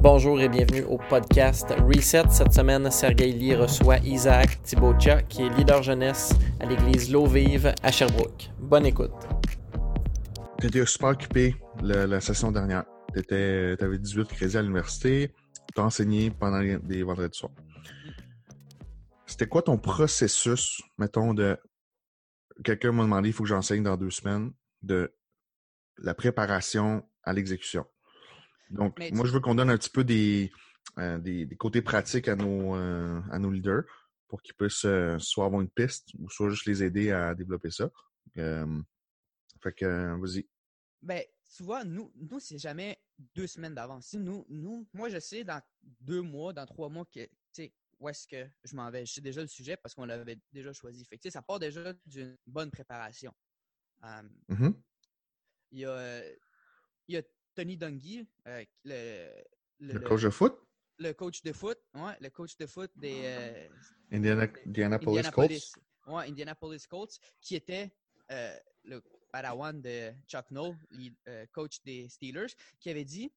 Bonjour et bienvenue au podcast Reset. Cette semaine, Sergei Lee reçoit Isaac Thibautcha, qui est leader jeunesse à l'église L'Eau Vive à Sherbrooke. Bonne écoute. Tu étais super occupé la, session dernière. Tu avais 18 crédits à l'université. Tu as enseigné pendant les, les vendredis soirs. C'était quoi ton processus, mettons, de. Quelqu'un m'a demandé, il faut que j'enseigne dans deux semaines, de la préparation à l'exécution? Donc, moi, je veux qu'on donne un petit peu des, euh, des, des, côtés pratiques à nos, euh, à nos leaders pour qu'ils puissent euh, soit avoir une piste ou soit juste les aider à développer ça. fait que, vas-y. Ben, tu vois, nous, nous c'est jamais deux semaines d'avance. Nous, nous, moi, je sais dans deux mois, dans trois mois, que, où est-ce que je m'en vais. Je sais déjà le sujet parce qu'on l'avait déjà choisi. Fait que, ça part déjà d'une bonne préparation. Mm-hmm. Il y a, il y a Tony Dungy, euh, le, le, le, coach de foot? Le coach de foot, ouais, le coach de foot des euh, Indiana, Indianapolis, Indianapolis, Colts? Ouais, Indianapolis Colts, qui était euh, le padawan de Chuck Noll, coach des Steelers, qui avait dit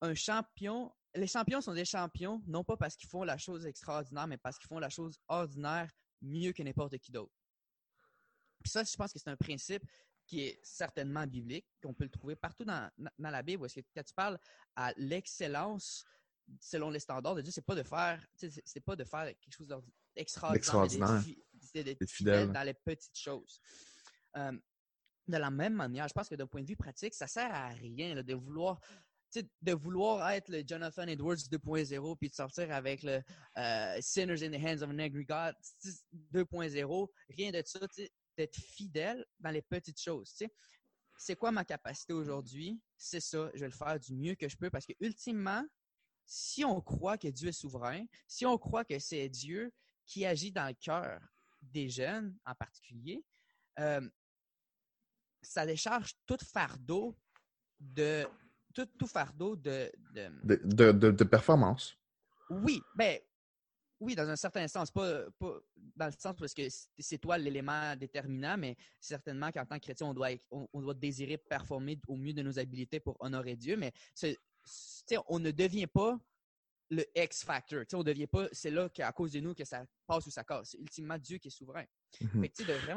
un champion, les champions sont des champions, non pas parce qu'ils font la chose extraordinaire, mais parce qu'ils font la chose ordinaire mieux que n'importe qui d'autre. Puis ça, je pense que c'est un principe qui est certainement biblique, qu'on peut le trouver partout dans, dans la Bible, est-ce que quand tu parles à l'excellence selon les standards de Dieu, c'est pas de faire, c'est pas de faire quelque chose d'extraordinaire, d'être fidèle dans les petites choses. Euh, de la même manière, je pense que d'un point de vue pratique, ça sert à rien là, de vouloir de vouloir être le Jonathan Edwards 2.0 puis de sortir avec le euh, Sinners in the Hands of an Angry God 2.0, rien de ça d'être fidèle dans les petites choses. Tu sais. C'est quoi ma capacité aujourd'hui? C'est ça, je vais le faire du mieux que je peux parce que ultimement, si on croit que Dieu est souverain, si on croit que c'est Dieu qui agit dans le cœur des jeunes en particulier, euh, ça décharge tout fardeau de tout, tout fardeau de de, de, de, de performance. Oui, ben oui, dans un certain sens, pas, pas dans le sens parce que c'est toi l'élément déterminant, mais certainement qu'en tant que chrétien, on doit, on, doit désirer performer au mieux de nos habilités pour honorer Dieu, mais on ne devient pas le X-factor. On ne devient pas, c'est là qu'à cause de nous que ça passe ou ça casse. C'est ultimement Dieu qui est souverain. Mhm.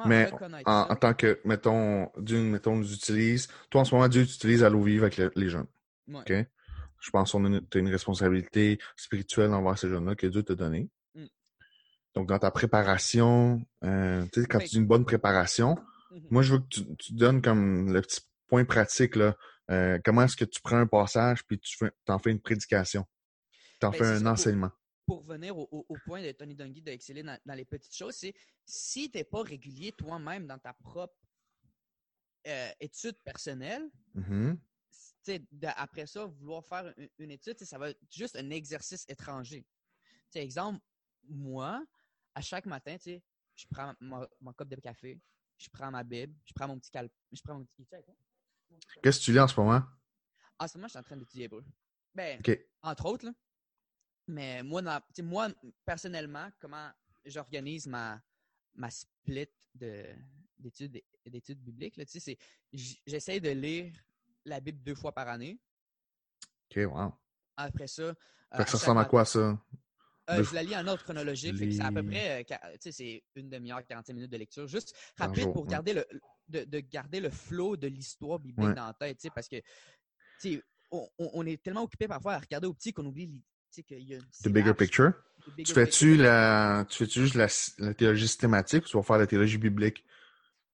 mais en, tant que, mettons, Dieu, mettons, nous utilise, toi en ce moment, Dieu t'utilise à l'eau vive avec les, jeunes. OK? Je pense que tu as une responsabilité spirituelle envers ces jeunes-là que Dieu t'a donnée. Mm. Donc, dans ta préparation, euh, tu sais, quand tu dis une bonne préparation, mm-hmm. moi, je veux que tu, tu, donnes comme le petit point pratique, là. Euh, comment est-ce que tu prends un passage puis tu en fais une prédication? Tu en ben, fais un enseignement. Pour, revenir au, au, point de Tony Dungy d'exceller dans, dans, les petites choses, c'est si tu n'es pas régulier toi-même dans ta propre euh, étude personnelle, mm-hmm après ça, vouloir faire une, étude, ça va être juste un exercice étranger. T'sais, exemple, moi, à chaque matin, je prends mon, mon de café, je prends ma Bible, je prends mon petit calpe, je prends mon petit. Qu'est-ce que tu lis en ce moment? En ce moment, je suis en train d'étudier hébreu. Ben, entre autres, là. Mais moi, moi, personnellement, comment j'organise ma, ma split d'études bibliques, j'essaie de lire la Bible deux fois par année. OK, wow. Après ça. ça ressemble à quoi, ça? Euh, je la lis en ordre chronologique. C'est à peu près, euh, c'est une demi-heure, 45 minutes de lecture. Juste rapide pour garder le, de, garder le flow de l'histoire biblique dans la tête. Parce que on, on, est tellement occupé parfois à regarder au petit qu'on oublie qu'il y a The bigger picture. tu fais-tu la, tu fais juste la, la, théologie systématique ou tu vas faire la théologie biblique?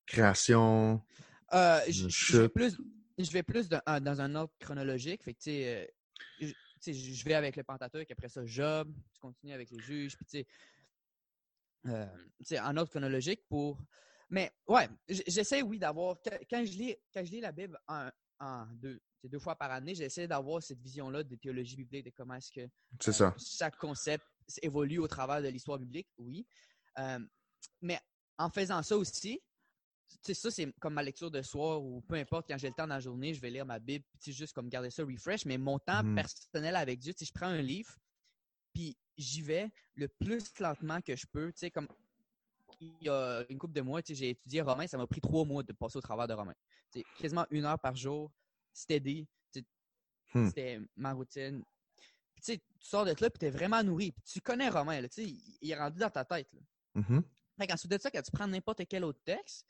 Création. Euh, je, je vais plus dans un ordre chronologique. Fait que, je, vais avec le Pentateuque, après ça, Job, tu continues avec les juges, puis euh, en ordre chronologique pour. Mais ouais, j'essaie, oui, d'avoir. Quand je lis, quand je lis la Bible en, en deux, deux fois par année, j'essaie d'avoir cette vision-là de théologie biblique, de comment est-ce que euh, chaque concept évolue au travers de l'histoire biblique, oui. mais en faisant ça aussi, sais, ça, c'est comme ma lecture de soir ou peu importe, quand j'ai le temps dans la journée, je vais lire ma Bible, puis juste comme garder ça refresh. Mais mon temps mmh personnel avec Dieu, je prends un livre, puis j'y vais le plus lentement que je peux. Tu sais, comme il y a une couple de mois, j'ai étudié Romain, ça m'a pris trois mois de passer au travers de Romain. quasiment une heure par jour, steady. Mmh. C'était ma routine. tu sais, tu sors de là, puis tu es vraiment nourri. Puis tu connais Romain, là, tu sais, il, est rendu dans ta tête. Là. Mhm. Fait qu'ensuite de ça, quand tu prends n'importe quel autre texte,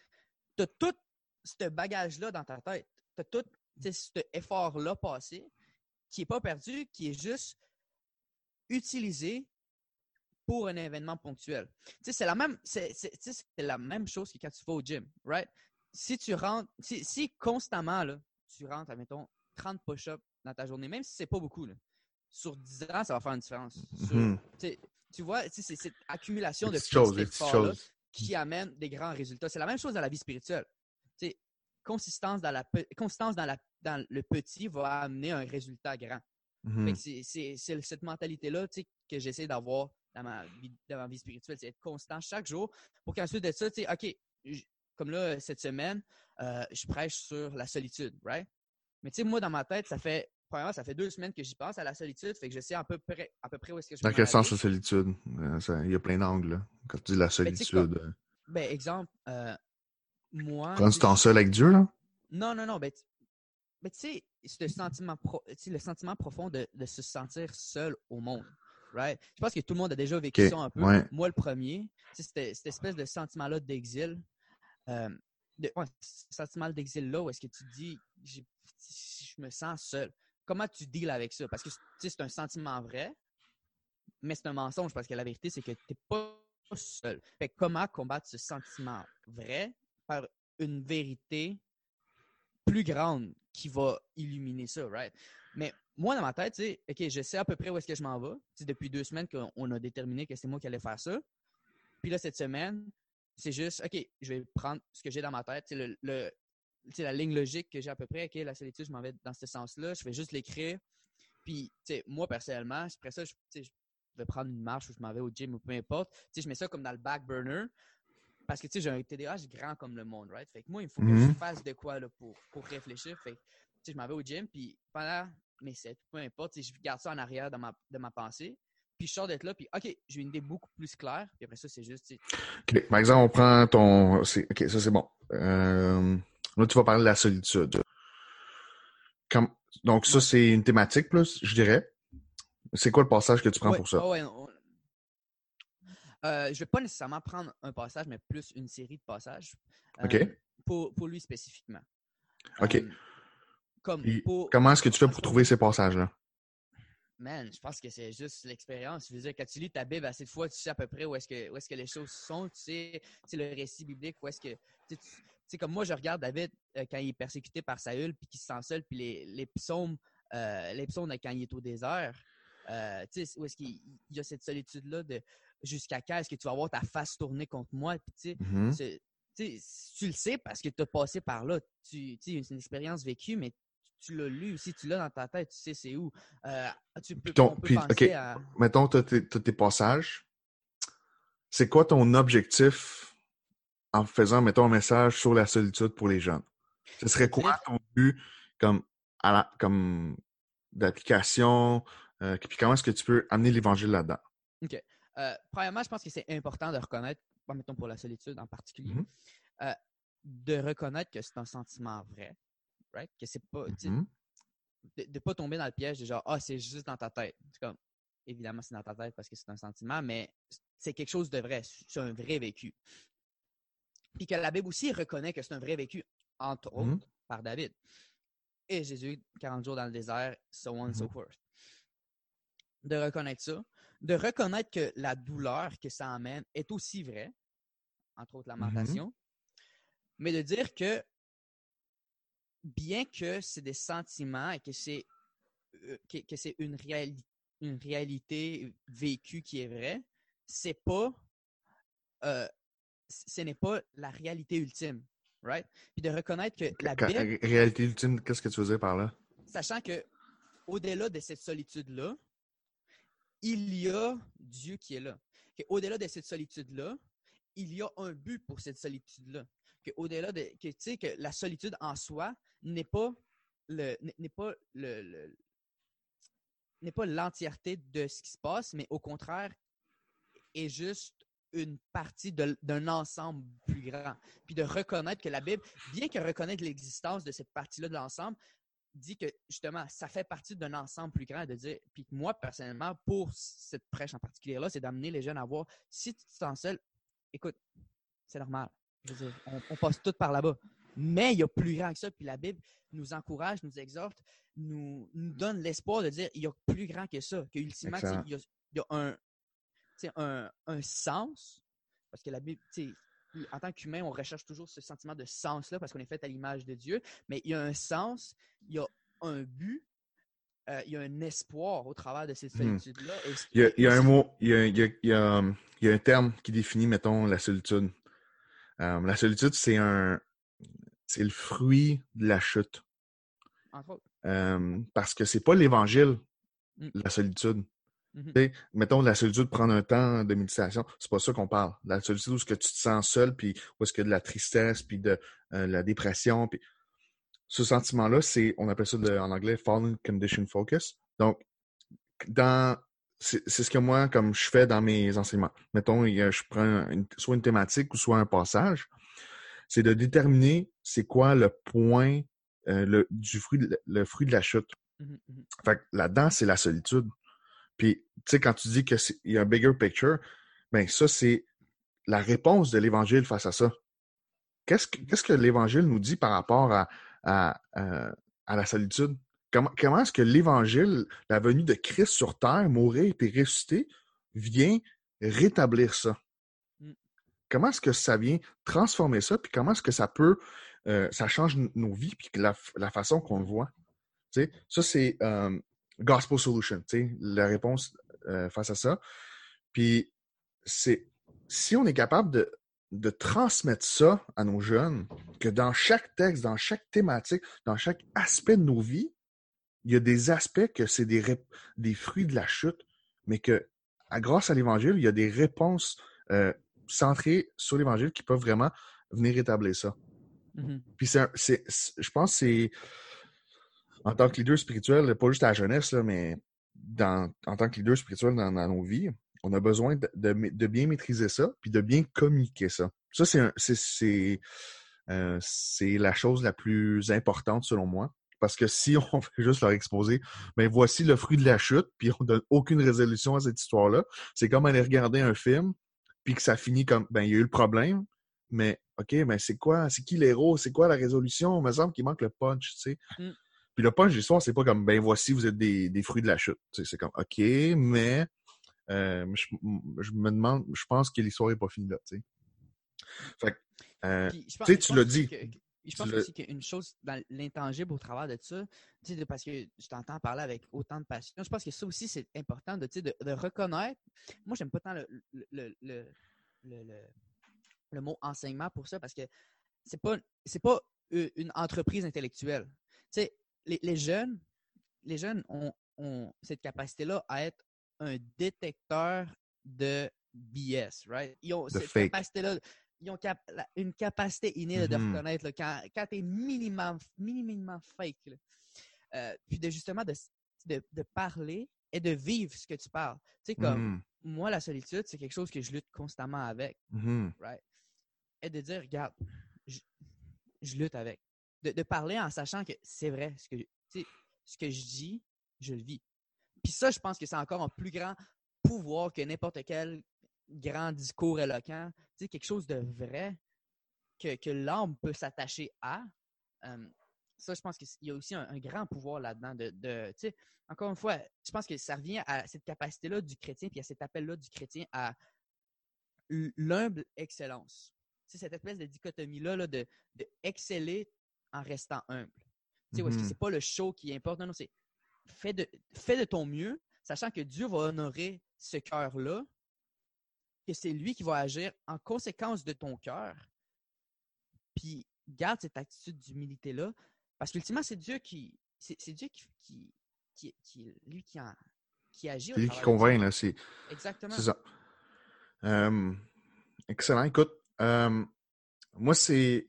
tu as tout ce bagage-là dans ta tête. Tu as tout cet effort-là passé qui n'est pas perdu, qui est juste utilisé pour un événement ponctuel. Tu sais, c'est la même, c'est, c'est- tu sais, c'est la même chose que quand tu vas au gym, right? Si tu rentres, si, si constamment, là, tu rentres, admettons, 30 push-ups dans ta journée, même si c'est pas beaucoup, là, sur 10 ans, ça va faire une différence. Sur- Mhm. tu vois, tu sais, c'est cette accumulation de petites choses, qui amène des grands résultats. C'est la même chose dans la vie spirituelle. Consistance dans, la, pe- consistance dans, la, dans le petit va amener un résultat grand. Mhm. Que c'est- cette mentalité-là que j'essaie d'avoir dans ma, vie, dans ma vie spirituelle. C'est être constant chaque jour pour qu'ensuite de ça, tu sais, OK, comme là, cette semaine, euh, je prêche sur la solitude, right? Mais tu sais, moi, dans ma tête, ça fait, premièrement, ça fait deux semaines que j'y pense à la solitude, fait que je sais à peu près, à peu près où est-ce que je Dans quel sens la solitude? Euh, Il y a plein d'angles. Quand tu dis la Ben, solitude. euh, Ben, exemple, euh, moi. Prendre tu je- seul avec Dieu, là? Non, non, non. Ben, tu ben, tu sais, ce sentiment, pro- le sentiment profond de, de se sentir seul au monde. Right? Je pense que tout le monde a déjà vécu ça un peu. ouais. Moi, le premier, c'était- cette espèce de sentiment-là d'exil. euh, de, ouais, ce sentiment d'exil-là où est-ce que tu dis, je me sens seul. Comment tu deals avec ça? Parce que c'est un sentiment vrai, mais c'est un mensonge parce que la vérité, c'est que tu n'es pas seul. Fait comment combattre ce sentiment vrai par une vérité plus grande qui va illuminer ça, right? Mais moi, dans ma tête, tu OK, je sais à peu près où est-ce que je m'en vais. Tu sais, depuis deux semaines qu'on on a déterminé que c'est moi qui allais faire ça. Puis là, cette semaine, c'est juste, OK, je vais prendre ce que j'ai dans ma tête, le, le- la ligne logique que j'ai à peu près, OK, la solitude, je m'en vais dans ce sens-là, je vais juste l'écrire. Puis, tu sais, moi, personnellement, après ça, je, je vais prendre une marche ou je m'en vais au gym ou peu importe. Tu sais, je mets ça comme dans le back burner. Parce que, tu sais, j'ai un TDAH grand comme le monde, right? Fait que moi, il faut que Mhm. je fasse de quoi, là, pour, pour réfléchir. Fait que, tu sais, je m'en vais au gym, puis pendant mes sets, peu importe, tu sais, je garde ça en arrière de ma, de ma pensée. Puis je sors d'être là, puis OK, j'ai une idée beaucoup plus claire. Puis après ça, c'est juste, tu sais, OK. Par exemple, on prend ton. OK, ça c'est bon. Euh, Là, tu vas parler de la solitude. Comme- Donc, ça, c'est une thématique plus, je dirais. C'est quoi le passage que tu prends Ouais, pour ça? ouais, ouais, on- Euh, je vais pas nécessairement prendre un passage, mais plus une série de passages. euh, OK. pour, pour lui spécifiquement. OK. Euh, comme Puis, pour, Comment est-ce que tu fais pour trouver ces passages-là? Man, je pense que c'est juste l'expérience. Je veux dire, quand tu lis ta Bible assez de fois, tu sais à peu près où est-ce que, où est-ce que les choses sont. Tu sais, tu sais, le récit biblique, où est-ce que. Tu sais, tu- tu sais, comme moi, je regarde David euh, quand il est persécuté par Saül, puis qu'il se sent seul, puis les, les psaumes, euh, les psaumes de quand il est au désert. euh, tu sais, où est-ce qu'il il y a cette solitude-là de jusqu'à quand est-ce que tu vas avoir ta face tournée contre moi? Puis, tu sais, Mhm. c'est- tu le sais parce que tu as passé par là. Tu, tu sais, c'est une expérience vécue, mais tu l'as lu aussi, tu l'as dans ta tête, tu sais c'est où. Tu peux, ton- on peut puis, penser à... Mettons, tu as, tes passages. C'est quoi ton objectif en faisant, mettons, un message sur la solitude pour les jeunes? Ce serait quoi ton but comme, à la- comme d'application? euh, puis comment est-ce que tu peux amener l'évangile là-dedans? Euh, premièrement, je pense que c'est important de reconnaître, mettons pour la solitude en particulier, Mhm. euh, de reconnaître que c'est un sentiment vrai, right? Que c'est pas, Mhm. de ne pas tomber dans le piège de genre, ah, c'est juste dans ta tête. Comme, évidemment, c'est dans ta tête parce que c'est un sentiment, mais c'est quelque chose de vrai. C'est un vrai vécu. Puis que la Bible aussi reconnaît que c'est un vrai vécu, entre Mhm. autres, par David. Et Jésus, 40 jours dans le désert, so on and so Mhm. forth. De reconnaître ça. De reconnaître que la douleur que ça amène est aussi vraie, entre autres lamentation. Mais de dire que bien que c'est des sentiments et que c'est euh, que, que c'est une, réali- une réalité vécue qui est vraie, c'est pas euh, ce n'est pas la réalité ultime, right? Puis de reconnaître que la Quand- Bible, réalité ultime, qu'est-ce que tu veux dire par là? sachant que au-delà de cette solitude-là, il y a Dieu qui est là. Que au-delà de cette solitude-là, il y a un but pour cette solitude-là. Que au-delà de que tu sais que la solitude en soi n'est pas le n'est pas le, le- n'est pas l'entièreté de ce qui se passe, mais au contraire est juste une partie d'un ensemble plus grand. Puis de reconnaître que la Bible, bien que reconnaître l'existence de cette partie-là de l'ensemble, dit que justement, ça fait partie d'un ensemble plus grand de dire, puis moi, personnellement, pour cette prêche en particulier-là, c'est d'amener les jeunes à voir, si tu te sens seul, écoute, c'est normal. Je veux dire, on, passe tout par là-bas. Mais il y a plus grand que ça, puis la Bible nous encourage, nous exhorte, nous, nous donne l'espoir de dire, il y a plus grand que ça, qu'ultimement, il y a, il y a un, un, un sens, parce que la Bible, en tant qu'humain, on recherche toujours ce sentiment de sens-là parce qu'on est fait à l'image de Dieu, mais il y a un sens, il y a un but, euh, il y a un espoir au travers de cette hmm. solitude-là. Il, y a, un mot, il y a, il, y a, un terme qui définit, mettons, la solitude. Euh, la solitude, c'est un c'est le fruit de la chute. Euh, parce que c'est pas l'évangile, hmm. la solitude. Mmh mettons, la solitude, prendre un temps de méditation, c'est pas ça qu'on parle. La solitude où est-ce que tu te sens seul, puis où est-ce qu'il y a de la tristesse, puis de euh, la dépression. Puis... Ce sentiment-là, c'est, on appelle ça en anglais Fallen Condition Focus. Donc, dans c'est ce que moi, comme je fais dans mes enseignements. Mettons, je prends soit une thématique ou soit un passage. C'est de déterminer c'est quoi le point euh, le, du fruit le fruit de la chute. Mmh mmh fait là-dedans, c'est la solitude. Puis, tu sais, quand tu dis qu'il y a un bigger picture, ben ça, c'est la réponse de l'Évangile face à ça. Qu'est-ce que, que l'Évangile nous dit par rapport à, à, euh, à, la solitude? Comment, comment est-ce que l'Évangile, la venue de Christ sur terre, mourir et ressusciter, vient rétablir ça? Mmh. Comment est-ce que ça vient transformer ça? Puis comment est-ce que ça peut, euh, ça change nos vies, puis la, la façon qu'on le voit? Tu sais, ça, c'est, euh, gospel solution, tu sais, la réponse euh, face à ça. Puis, c'est si on est capable de, de transmettre ça à nos jeunes, que dans chaque texte, dans chaque thématique, dans chaque aspect de nos vies, il y a des aspects que c'est des, des fruits de la chute, mais que à, grâce à l'Évangile, il y a des réponses euh, centrées sur l'Évangile qui peuvent vraiment venir rétablir ça. Mm-hmm. Puis c'est, je pense que c'est en tant que leader spirituel, pas juste à la jeunesse, mais dans, en tant que leader spirituel dans, nos vies, on a besoin de, bien maîtriser ça, puis de bien communiquer ça. Ça, c'est euh, c'est la chose la plus importante selon moi. Parce que si on fait juste leur exposer, ben voici le fruit de la chute, puis on donne aucune résolution à cette histoire-là, c'est comme aller regarder un film, puis que ça finit comme, ben il y a eu le problème, mais OK, mais c'est quoi, c'est qui l'héros, c'est quoi la résolution? Il me semble qu'il manque le punch, tu sais. Mmh. Puis le punch de l'histoire, c'est pas comme ben voici, vous êtes des, des fruits de la chute. C'est comme OK, mais euh, je, je, me demande, je pense que l'histoire n'est pas finie là. sais. Fait euh, tu tu l'as dit. je pense aussi qu'une chose dans l'intangible au travers de ça, parce que je t'entends parler avec autant de passion, je pense que ça aussi, c'est important de, de, de reconnaître. Moi, j'aime pas tant le, le, le, le, mot enseignement pour ça parce que c'est pas, c'est pas une entreprise intellectuelle. Tu sais, les, jeunes, les jeunes ont, cette capacité-là à être un détecteur de BS, right? Ils ont cette capacité-là, ils ont une capacité innée de mm-hmm. reconnaître quand, quand tu es minimum, fake. Euh, puis de justement de, de, parler et de vivre ce que tu parles. Tu sais, comme mm-hmm. moi, la solitude, c'est quelque chose que je lutte constamment avec, mm-hmm. right? Et de dire, regarde, je lutte avec de, parler en sachant que c'est vrai, ce que, ce que je dis, je le vis. Puis ça, je pense que c'est encore un plus grand pouvoir que n'importe quel grand discours éloquent. Tu quelque chose de vrai que, que l'âme peut s'attacher à. ça, je pense qu'il y a aussi un, grand pouvoir là-dedans. De, encore une fois, je pense que ça revient à cette capacité-là du chrétien, puis à cet appel-là du chrétien à l'humble excellence. Cette espèce de dichotomie-là là, de, de exceller en restant humble. Tu sais, mm -hmm. c'est pas le show qui importe? Non, non, c'est fais de, fais de ton mieux, sachant que Dieu va honorer ce cœur-là, que c'est lui qui va agir en conséquence de ton cœur. Puis garde cette attitude d'humilité-là, parce qu'ultimement, c'est Dieu qui. C'est Dieu qui, qui, qui, lui qui, en, qui agit. C'est lui qui convainc, là. C'est, Exactement. C'est ça. excellent. Écoute, moi, c'est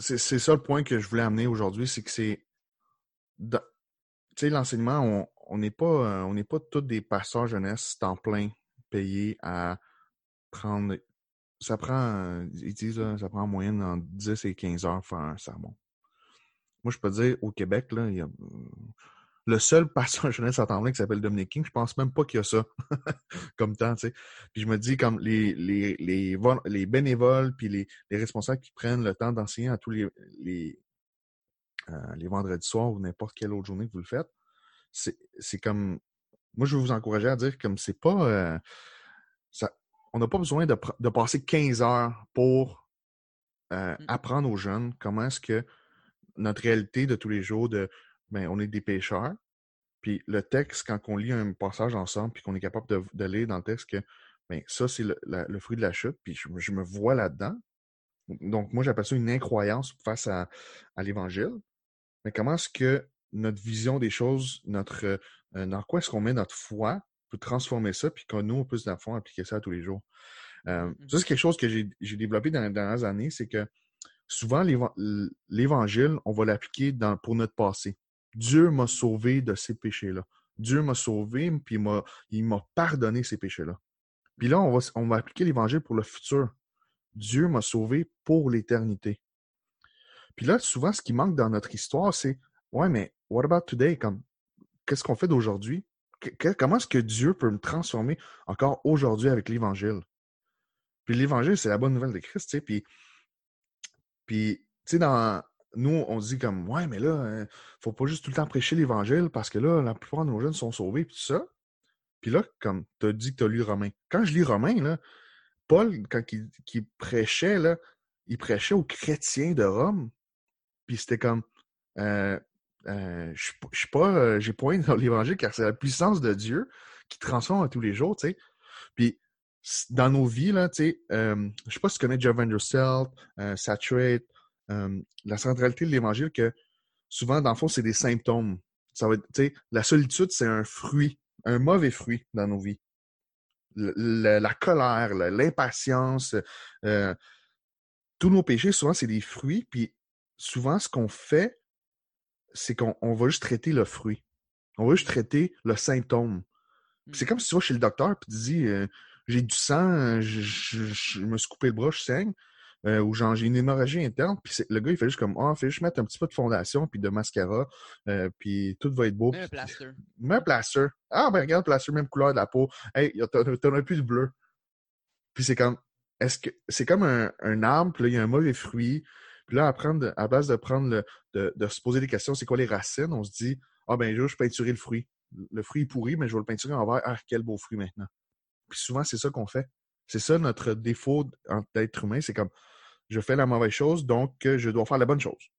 c'est ça le point que je voulais amener aujourd'hui, c'est que c'est. Tu sais, l'enseignement, on n'est pas, euh, on n'est pas tous des pasteurs jeunesse temps plein payés à prendre. Ça prend, ils disent, ça prend en moyenne entre 10 et 15 heures faire un sermon. moi, je peux dire, au Québec, là, il y a le seul pasteur jeunesse à temps plein qui s'appelle Dominic King, je pense même pas qu'il y a ça comme temps, tu sais. Puis je me dis, comme les, les, les, les bénévoles puis les, les, responsables qui prennent le temps d'enseigner à tous les, les, euh, les vendredis soirs ou n'importe quelle autre journée que vous le faites, c'est comme... Moi, je veux vous encourager à dire comme c'est pas... Euh, ça, on n'a pas besoin de, de, passer 15 heures pour euh, mmh. apprendre aux jeunes comment est-ce que notre réalité de tous les jours, de ben, on est des pêcheurs. Puis le texte, quand on lit un passage ensemble, puis qu'on est capable de, lire dans le texte que ben, ça, c'est le, fruit de la chute, puis je, me vois là-dedans. Donc, moi, j'appelle ça une incroyance face à, l'Évangile. Mais comment est-ce que notre vision des choses, notre euh, dans quoi est-ce qu'on met notre foi peut transformer ça, puis que nous, on peut, dans le appliquer ça tous les jours? Euh, mmh ça, c'est quelque chose que j'ai développé dans les dernières années, c'est que souvent, l'Évangile, on va l'appliquer pour notre passé. Dieu m'a sauvé de ces péchés-là. Dieu m'a sauvé, puis il m'a pardonné ces péchés-là. Puis là, on va, on va appliquer l'Évangile pour le futur. Dieu m'a sauvé pour l'éternité. Puis là, souvent, ce qui manque dans notre histoire, c'est Ouais, mais what about today? Qu'est-ce qu'on fait d'aujourd'hui? comment est-ce que Dieu peut me transformer encore aujourd'hui avec l'Évangile? Puis l'Évangile, c'est la bonne nouvelle de Christ, tu sais. Puis, puis tu sais, dans, nous, on dit comme, ouais, mais là, ne hein, faut pas juste tout le temps prêcher l'Évangile parce que là, la plupart de nos jeunes sont sauvés, puis tout ça. Puis là, comme tu as dit que tu as lu Romain. Quand je lis Romain, là, Paul, quand il, prêchait, là, il prêchait aux chrétiens de Rome. Puis c'était comme, euh, euh, je suis pas, euh, j'ai point dans l'Évangile car c'est la puissance de Dieu qui transforme à tous les jours, tu sais. Puis dans nos vies, là, tu sais, je sais pas si tu connais Jeff Vanderselt, Saturate, la centralité de l'Évangile, que souvent, dans le fond, c'est des symptômes. Ça va la solitude, c'est un fruit, un mauvais fruit dans nos vies. la colère, l'impatience, euh, tous nos péchés, souvent, c'est des fruits. Puis souvent, ce qu'on fait, c'est qu'on va juste traiter le fruit. On va juste traiter le symptôme. C'est mmh. comme si tu vas chez le docteur et tu dis euh, J'ai du sang, je, me suis coupé le bras, je saigne. Euh, ou genre j'ai une hémorragie interne, puis le gars il fait juste comme ah, oh, fait juste mettre un petit peu de fondation puis de mascara, euh, puis tout va être beau. Mets un plaster. Mets un plaster. Ah ben regarde, plaster, même couleur de la peau. Hey, t'en as plus de bleu. Puis c'est comme est-ce que c'est comme un, un arbre, puis là, il y a un mauvais fruit. Puis là, à, prendre, à base de prendre le, de, de, se poser des questions, c'est quoi les racines, on se dit Ah ben je vais peinturer le fruit. Le fruit est pourri, mais je vais le peinturer en vert. Ah, quel beau fruit maintenant. Puis souvent, c'est ça qu'on fait. C'est ça notre défaut d'être humain, c'est comme je fais la mauvaise chose, donc je dois faire la bonne chose.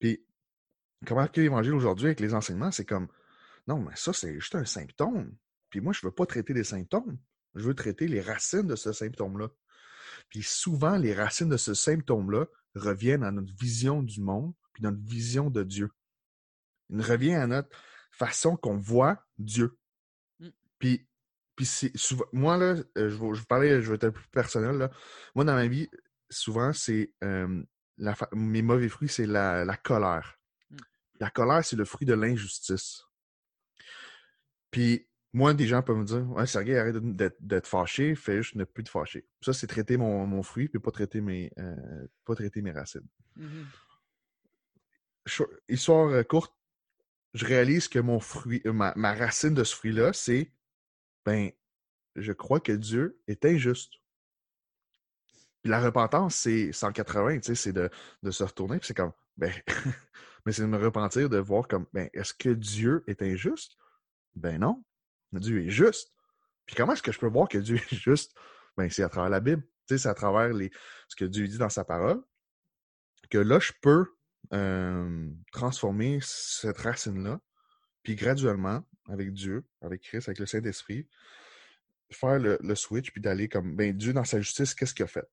Puis, comment que l'Évangile aujourd'hui avec les enseignements, c'est comme non, mais ça, c'est juste un symptôme. Puis moi, je ne veux pas traiter des symptômes. Je veux traiter les racines de ce symptôme-là. Puis souvent, les racines de ce symptôme-là reviennent à notre vision du monde, puis notre vision de Dieu. Il revient à notre façon qu'on voit Dieu. Mmh. Puis puis souvent, moi, là, euh, je vais, je parler, je vais être un peu plus personnel. Là. Moi, dans ma vie, souvent, c'est mes mauvais fruits, c'est la, colère. Mmh. La colère, c'est le fruit de l'injustice. Puis moi, des gens peuvent me dire Ouais, Sergei, arrête d'être fâché, fais juste ne plus te fâcher. Ça, c'est traiter mon, fruit, puis pas traiter mes, euh, pas traiter mes racines. Mmh histoire euh, courte, je réalise que mon fruit, ma, ma racine de ce fruit-là, c'est ben, je crois que Dieu est injuste. Puis la repentance, c'est 180, tu sais, c'est de, se retourner, puis c'est comme, ben, mais c'est de me repentir, de voir comme, ben, est-ce que Dieu est injuste? Ben non, Dieu est juste. Puis comment est-ce que je peux voir que Dieu est juste? Ben, c'est à travers la Bible, tu sais, c'est à travers ce que Dieu dit dans sa parole, que là, je peux transformer cette racine-là, puis graduellement, avec Dieu, avec Christ, avec le Saint-Esprit, faire le, le, switch, puis d'aller comme, ben, Dieu, dans sa justice, qu'est-ce qu'il a fait?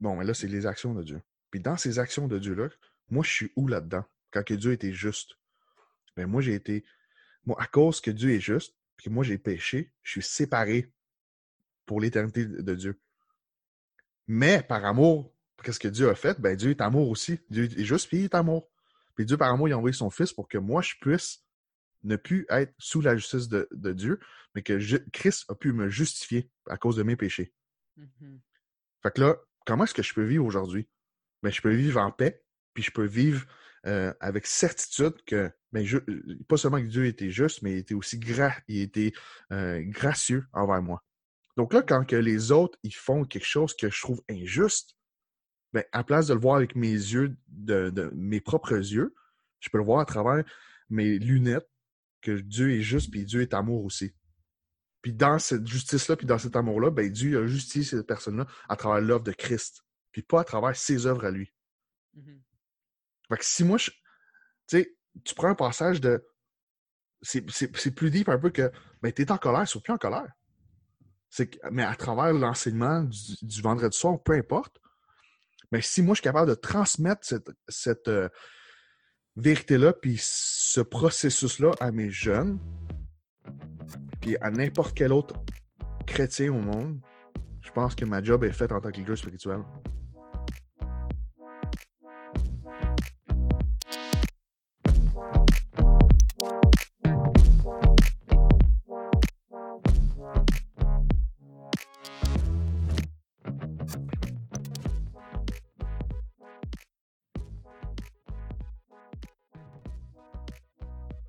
Bon, mais là, c'est les actions de Dieu. Puis dans ces actions de Dieu-là, moi, je suis où là-dedans? Quand que Dieu était juste? Ben, moi, j'ai été. Moi, à cause que Dieu est juste, puis que moi, j'ai péché, je suis séparé pour l'éternité de Dieu. Mais par amour, qu'est-ce que Dieu a fait? Ben, Dieu est amour aussi. Dieu est juste, puis il est amour. Puis Dieu, par amour, il a envoyé son Fils pour que moi, je puisse ne plus être sous la justice de, Dieu, mais que Christ a pu me justifier à cause de mes péchés. Mm-hmm. Fait que là, comment est-ce que je peux vivre aujourd'hui? Ben, je peux vivre en paix puis je peux vivre euh, avec certitude que, ben, je, pas seulement que Dieu était juste, mais il était aussi il était euh, gracieux envers moi. Donc là, quand que les autres ils font quelque chose que je trouve injuste, ben, à place de le voir avec mes yeux, de, mes propres yeux, je peux le voir à travers mes lunettes que Dieu est juste puis Dieu est amour aussi. Puis dans cette justice-là, puis dans cet amour-là, ben Dieu a justifié cette personne-là à travers l'œuvre de Christ, puis pas à travers ses œuvres à lui. Mm-hmm. Fait que si moi, je, tu sais, tu prends un passage de. C'est plus deep un peu que, ben, t'es en colère, sois plus en colère. Mais à travers l'enseignement du, vendredi soir, peu importe, mais si moi, je suis capable de transmettre cette, cette euh, vérité-là, puis ce processus-là à mes jeunes, à n'importe quel autre chrétien au monde, je pense que ma job est faite en tant que leader spirituel.